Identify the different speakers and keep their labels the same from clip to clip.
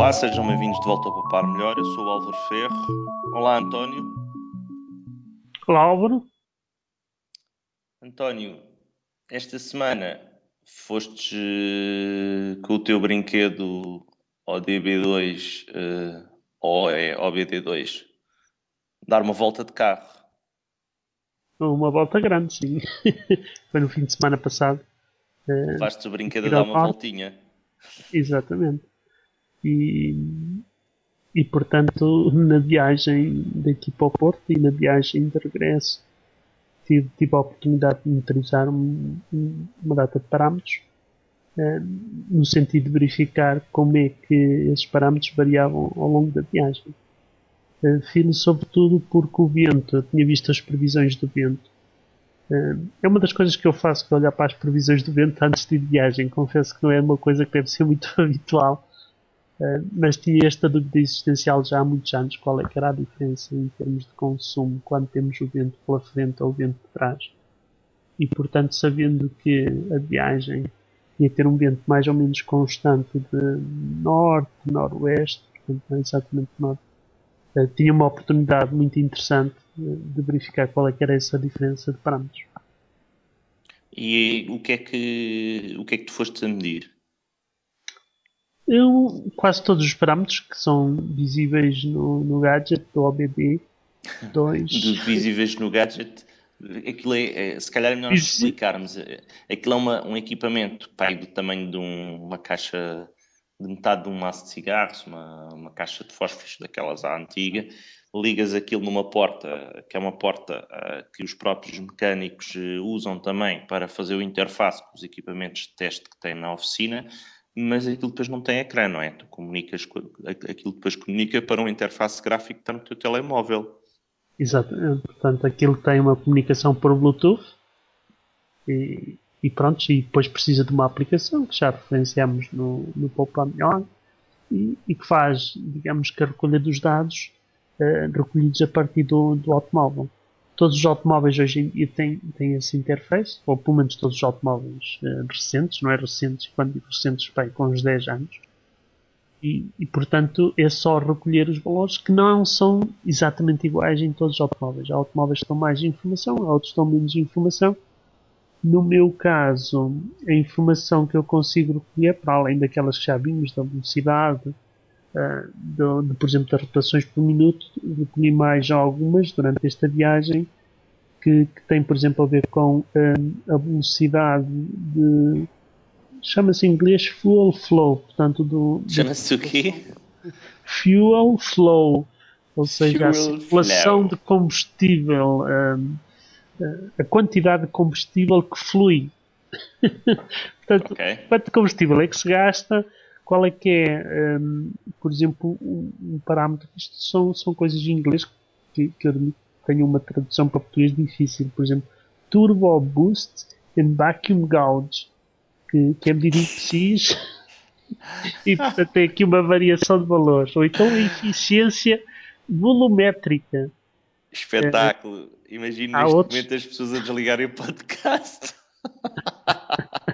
Speaker 1: Olá, sejam bem-vindos de volta ao Poupar Melhor. Eu sou o Álvaro Ferro. Olá, António.
Speaker 2: Olá, Álvaro.
Speaker 1: António, esta semana foste uh, com o teu brinquedo ao DB2 uh, ou é ao BD2 dar uma volta de carro.
Speaker 2: Uma volta grande, sim. Foi no fim de semana passado.
Speaker 1: Uh, Levaste o brinquedo a dar uma voltinha.
Speaker 2: Exatamente. E, e portanto, na viagem daqui para o Porto e na viagem de regresso, tive, tive a oportunidade de monitorizar um, uma data de parâmetros uh, no sentido de verificar como é que esses parâmetros variavam ao longo da viagem. Uh, Fiz sobretudo porque o vento, eu tinha visto as previsões do vento. Uh, é uma das coisas que eu faço que olhar para as previsões do vento antes de viagem. Confesso que não é uma coisa que deve ser muito habitual Uh, mas tinha esta dúvida existencial já há muitos anos qual é que era a diferença em termos de consumo quando temos o vento pela frente ou o vento por trás. E portanto, sabendo que a viagem ia ter um vento mais ou menos constante de norte, noroeste, portanto não é exatamente norte, uh, tinha uma oportunidade muito interessante de verificar qual é que era essa diferença de parâmetros.
Speaker 1: E o que é que, o que, é que tu foste a medir?
Speaker 2: Eu, quase todos os parâmetros que são visíveis no, no gadget do OBD 2.
Speaker 1: visíveis no gadget, aquilo é, é se calhar é melhor Isso. explicarmos. Aquilo é uma, um equipamento pai, do tamanho de um, uma caixa de metade de um maço de cigarros, uma, uma caixa de fósforos daquelas à antiga, ligas aquilo numa porta, que é uma porta uh, que os próprios mecânicos uh, usam também para fazer o interface com os equipamentos de teste que têm na oficina, mas aquilo depois não tem ecrã, não é? Tu comunicas, aquilo depois comunica para uma interface gráfica que está no teu telemóvel.
Speaker 2: Exatamente, portanto aquilo tem uma comunicação por Bluetooth e, e pronto, e depois precisa de uma aplicação que já referenciamos no, no Poupar Melhor e, e, que faz, digamos que a recolha dos dados uh, recolhidos a partir do, do automóvel todos os automóveis hoje em dia têm, têm essa interface, ou pelo menos todos os automóveis uh, recentes, não é recentes, quando digo recentes, bem, com uns 10 anos. E, e, portanto é só recolher os valores que não são exatamente iguais em todos os automóveis. Há automóveis que dão mais informação, há outros que menos informação. No meu caso, a informação que eu consigo recolher, para além daquelas que já vimos, da velocidade, uh, de, de, por exemplo, das rotações por minuto, recolhi mais algumas durante esta viagem que, que tem, por exemplo, a ver com um, a velocidade de. chama-se em inglês fuel flow, portanto, do.
Speaker 1: Chama-se o quê?
Speaker 2: Fuel flow, ou seja, fuel a circulação flow. de combustível, um, a quantidade de combustível que flui. portanto, okay. quanto combustível é que se gasta qual é que é, um, por exemplo, um, um, parâmetro? Isto são, são coisas em inglês que, que eu tenho uma tradução para português difícil. Por exemplo, Turbo Boost and Vacuum Gauge, que, que é medido em PCs e portanto tem aqui uma variação de valores. Ou então a eficiência volumétrica.
Speaker 1: Espetáculo! Imagino neste outros... momento as pessoas a desligarem o podcast.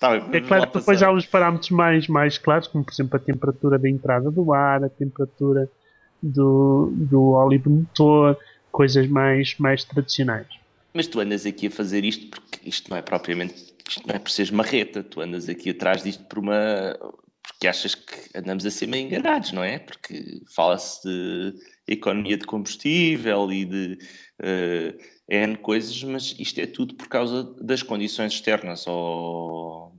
Speaker 2: Tá, é claro que depois há os parâmetros mais, mais claros, como por exemplo a temperatura da entrada do ar, a temperatura do, do óleo do motor, coisas mais, mais tradicionais.
Speaker 1: Mas tu andas aqui a fazer isto porque isto não é propriamente, isto não é por seres marreta, tu andas aqui atrás disto por uma, porque achas que andamos a ser meio enganados, não é? Porque fala-se de economia de combustível e de uh, N coisas, mas isto é tudo por causa das condições externas. Ou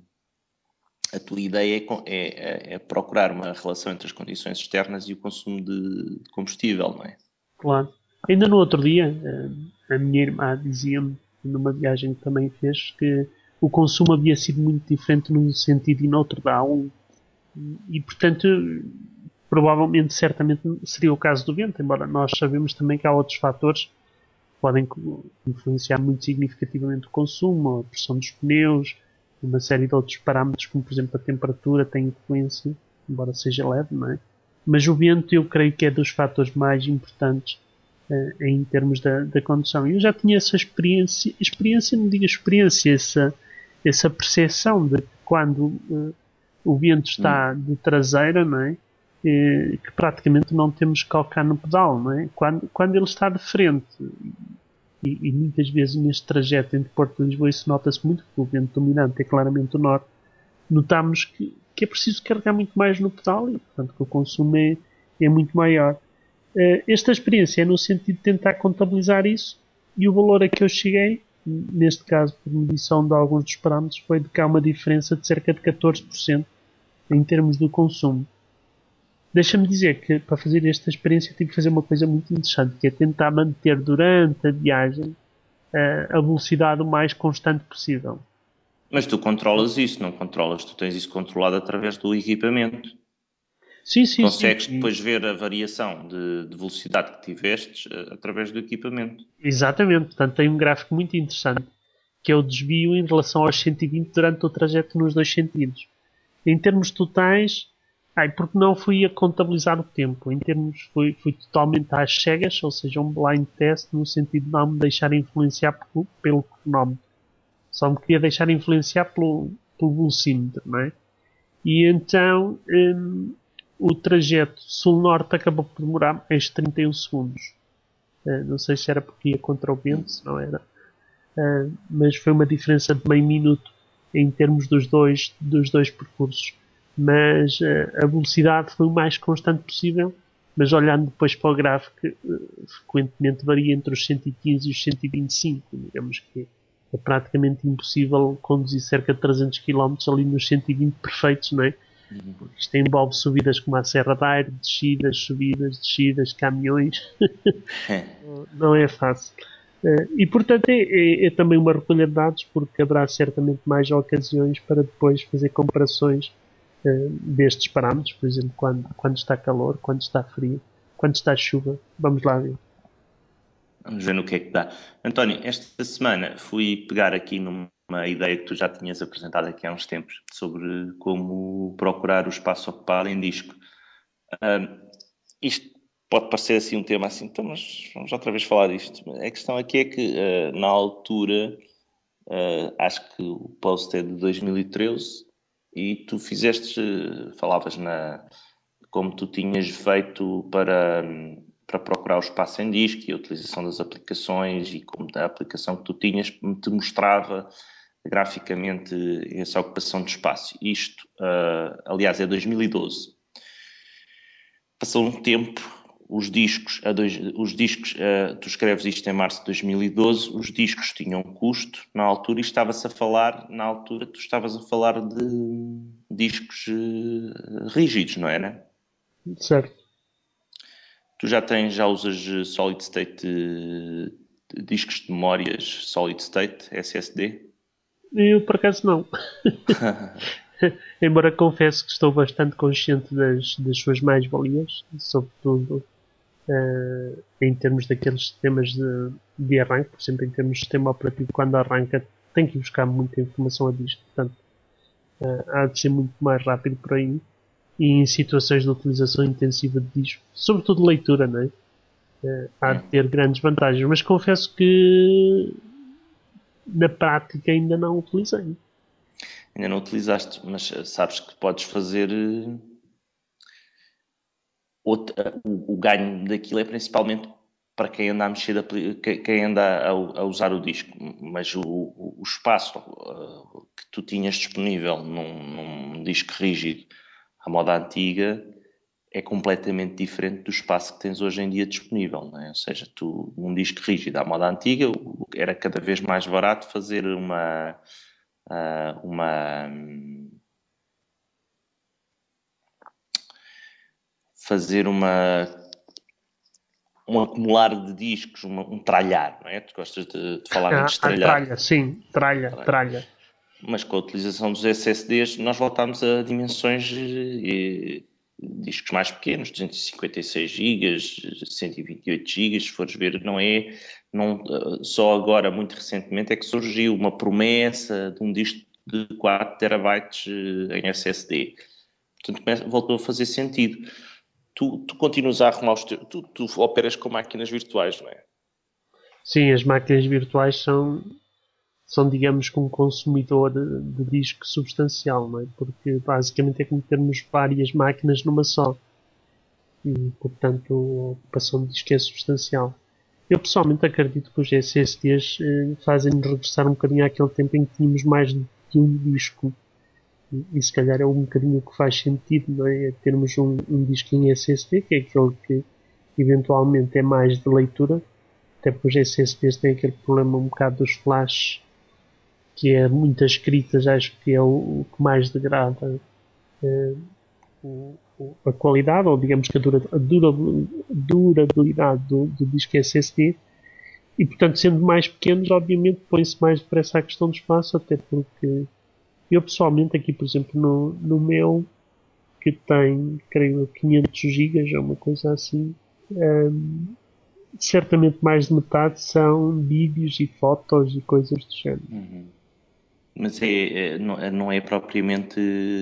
Speaker 1: a tua ideia é, é, é, é procurar uma relação entre as condições externas e o consumo de, combustível, não é?
Speaker 2: Claro. Ainda no outro dia, eh, a minha irmã dizia-me, numa viagem que também fez, que o consumo havia sido muito diferente num sentido e noutro da. E, portanto, provavelmente, certamente, seria o caso do vento, embora nós sabemos também que há outros fatores podem influenciar muito significativamente o consumo, a pressão dos pneus, uma série de outros parâmetros, como por exemplo a temperatura tem influência, embora seja leve, não é? Mas o vento eu creio que é dos fatores mais importantes uh, em termos da, da condução. Eu já tinha essa experiência, experiência não digo experiência, essa, essa percepção de quando uh, o vento está hum. de traseira, não é? E, que praticamente não temos que calcar no pedal, não é? Quando, quando ele está de frente, e, e muitas vezes neste trajeto entre Porto e Lisboa isso nota-se muito, porque o vento dominante é claramente o norte, notamos que, que é preciso carregar muito mais no pedal e, portanto, que o consumo é, é muito maior. Uh, esta experiência é no sentido de tentar contabilizar isso e o valor a que eu cheguei, neste caso por medição de alguns dos parâmetros, foi de há uma diferença de cerca de 14% em termos do consumo. Deixa-me dizer que para fazer esta experiência tive que fazer uma coisa muito interessante, que é tentar manter durante a viagem uh, a velocidade o mais constante possível.
Speaker 1: Mas tu controlas isso, não controlas? Tu tens isso controlado através do equipamento.
Speaker 2: Sim, sim,
Speaker 1: Consegues
Speaker 2: sim.
Speaker 1: depois ver a variação de, de velocidade que tivestes uh, através do equipamento.
Speaker 2: Exatamente, portanto tem um gráfico muito interessante, que é o desvio em relação aos 120 durante o trajeto nos dois sentidos. Em termos totais, ai, porque não fui a contabilizar o tempo. Em termos, fui, fui totalmente às cegas, ou seja, um blind test, no sentido de não me deixar influenciar pelo, pelo cronómetro. Só me queria deixar influenciar pelo, pelo velocímetro, não é? E então, hum, o trajeto sul-norte acabou por demorar mais de 31 segundos. Uh, não sei se era porque ia contra o vento, se não era. Uh, mas foi uma diferença de meio minuto em termos dos dois, dos dois percursos. Mas uh, a velocidade foi o mais constante possível. Mas olhando depois para o gráfico, frequentemente varia entre os 115 e os 125. Digamos que é praticamente impossível conduzir cerca de 300 km ali nos 120 perfeitos, não é? Porque isto envolve subidas como a Serra da Aire, descidas, subidas, descidas, caminhões. É. Não é fácil. Eh, e portanto é, é, é, também uma recolha de dados porque haverá certamente mais ocasiões para depois fazer comparações destes parâmetros, por exemplo, quando, quando está calor, quando está frio, quando está chuva. Vamos lá ver.
Speaker 1: Vamos ver no que é que dá. António, esta semana fui pegar aqui numa uma ideia que tu já tinhas apresentado aqui há uns tempos sobre como procurar o espaço ocupado em disco. Uh, isto pode parecer assim um tema assim, então, mas vamos outra vez falar disto. A questão aqui é que uh, na altura, uh, acho que o post é de 2013 e tu fizeste, falavas na como tu tinhas feito para para procurar o espaço em disco e a utilização das aplicações e como a aplicação que tu tinhas te mostrava graficamente essa ocupação de espaço. Isto, uh, aliás, é 2012. Passou um tempo, os discos, dois, os discos uh, tu escreves isto em março de 2012, os discos tinham custo na altura e estava-se a falar, na altura tu estavas a falar de discos uh, rígidos, não era?
Speaker 2: Certo.
Speaker 1: Tu já tens, já usas solid state, discos de memórias solid state, SSD?
Speaker 2: Eu, por acaso, não. Embora confesso que estou bastante consciente das, das suas mais-valias, sobretudo uh, em termos daqueles sistemas de, de arranque, por exemplo, em termos de sistema operativo, quando arranca, tem que buscar muita informação a disco, portanto, uh, há de ser muito mais rápido por aí. E em situações de utilização intensiva de disco, sobretudo leitura, não é? Uh, há de ter grandes vantagens, mas confesso que na prática ainda não utilizei.
Speaker 1: Ainda não utilizaste, mas sabes que podes fazer. Eh, o, o, ganho daquilo é principalmente para quem anda a mexer, quem anda a, a usar o disco, mas o, o, espaço uh, que tu tinhas disponível num, num disco rígido à moda antiga é completamente diferente do espaço que tens hoje em dia disponível. É? Ou seja, tu, num disco rígido à moda antiga, era cada vez mais barato fazer uma. Uh, uma fazer uma um acumular de discos, uma, um tralhar, não é? Tu gostas de, de falar ah, de tralhar.
Speaker 2: Tralha, sim, tralha, tralha, tralha.
Speaker 1: Mas com a utilização dos SSDs nós voltamos a dimensões e, discos mais pequenos, 256 GB, 128 GB, se fores ver, não é, não, só agora, muito recentemente, é que surgiu uma promessa de um disco de 4 terabytes eh, em SSD. Portanto, voltou a fazer sentido. Tu, tu continuas a arrumar os teus, tu, tu operas com máquinas virtuais, não é?
Speaker 2: Sim, as máquinas virtuais são, são, digamos, com um consumidor de, de disco substancial, não é? Porque basicamente é como termos várias máquinas numa só. E, portanto, a ocupação de disco é substancial. Eu pessoalmente acredito que os SSDs eh, fazem-nos regressar um bocadinho àquele tempo em que tínhamos mais de um disco. E, se calhar é um bocadinho que faz sentido, não é? é termos um, um disco em SSD, que é aquele que eventualmente é mais de leitura, até porque os SSDs têm aquele problema um bocado dos flashes que é muitas escritas, acho que é o, o que mais degrada uh, o, a qualidade, ou digamos que a, dura, a durabilidade do, do disco SSD. E portanto, sendo mais pequenos, obviamente põe-se mais depressa a questão do espaço, até porque eu pessoalmente, aqui por exemplo, no, no meu, que tem, creio, 500 GB, é uma coisa assim, um, certamente mais de metade são vídeos e fotos e coisas do género.
Speaker 1: Uhum. Mas é, é, não, é, não, é propriamente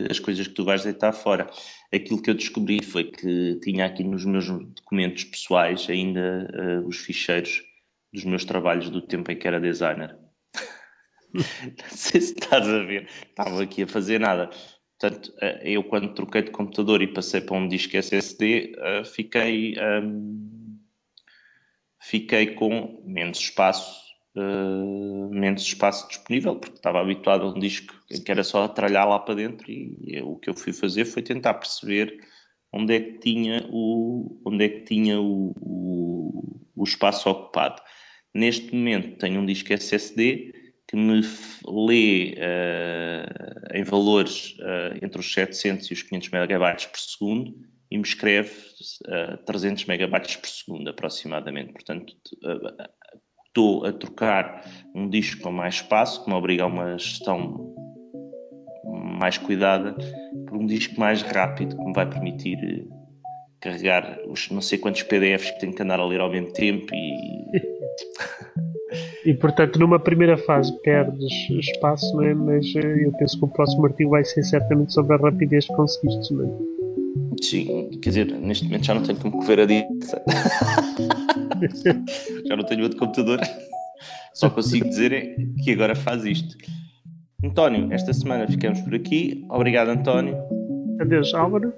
Speaker 1: as coisas que tu vais deitar fora. Aquilo que eu descobri foi que tinha aqui nos meus documentos pessoais ainda uh, os ficheiros dos meus trabalhos do tempo em que era designer. não sei se estás a ver, estava aqui a fazer nada. Portanto, uh, eu quando troquei de computador e passei para um disco SSD, eh, fiquei, um, fiquei com menos espaço uh, menos espaço disponível, porque estava habituado a um disco que era só tralhar lá para dentro e, e o que eu fui fazer foi tentar perceber onde é que tinha o, onde é que tinha o, o, o espaço ocupado. Neste momento tenho um disco SSD que me lê uh, em valores uh, entre os 700 e os 500 megabytes por segundo e me escreve uh, 300 megabytes por segundo aproximadamente. Portanto, estou a trocar um disco com mais espaço, que me obriga a uma gestão mais cuidada, por um disco mais rápido, que me vai permitir eh, carregar os não sei quantos PDFs que tenho que andar a ler ao mesmo tempo e.
Speaker 2: E portanto, numa primeira fase perdes espaço, não é? mas eh, eu penso que o próximo artigo vai ser certamente sobre a rapidez que conseguiste, não é?
Speaker 1: Sim, quer dizer, neste momento já não tenho como correr a dieta. Já não tenho outro computador. Só consigo dizer é que agora faz isto. António, esta semana ficamos por aqui. Obrigado, António.
Speaker 2: Adeus, Álvaro.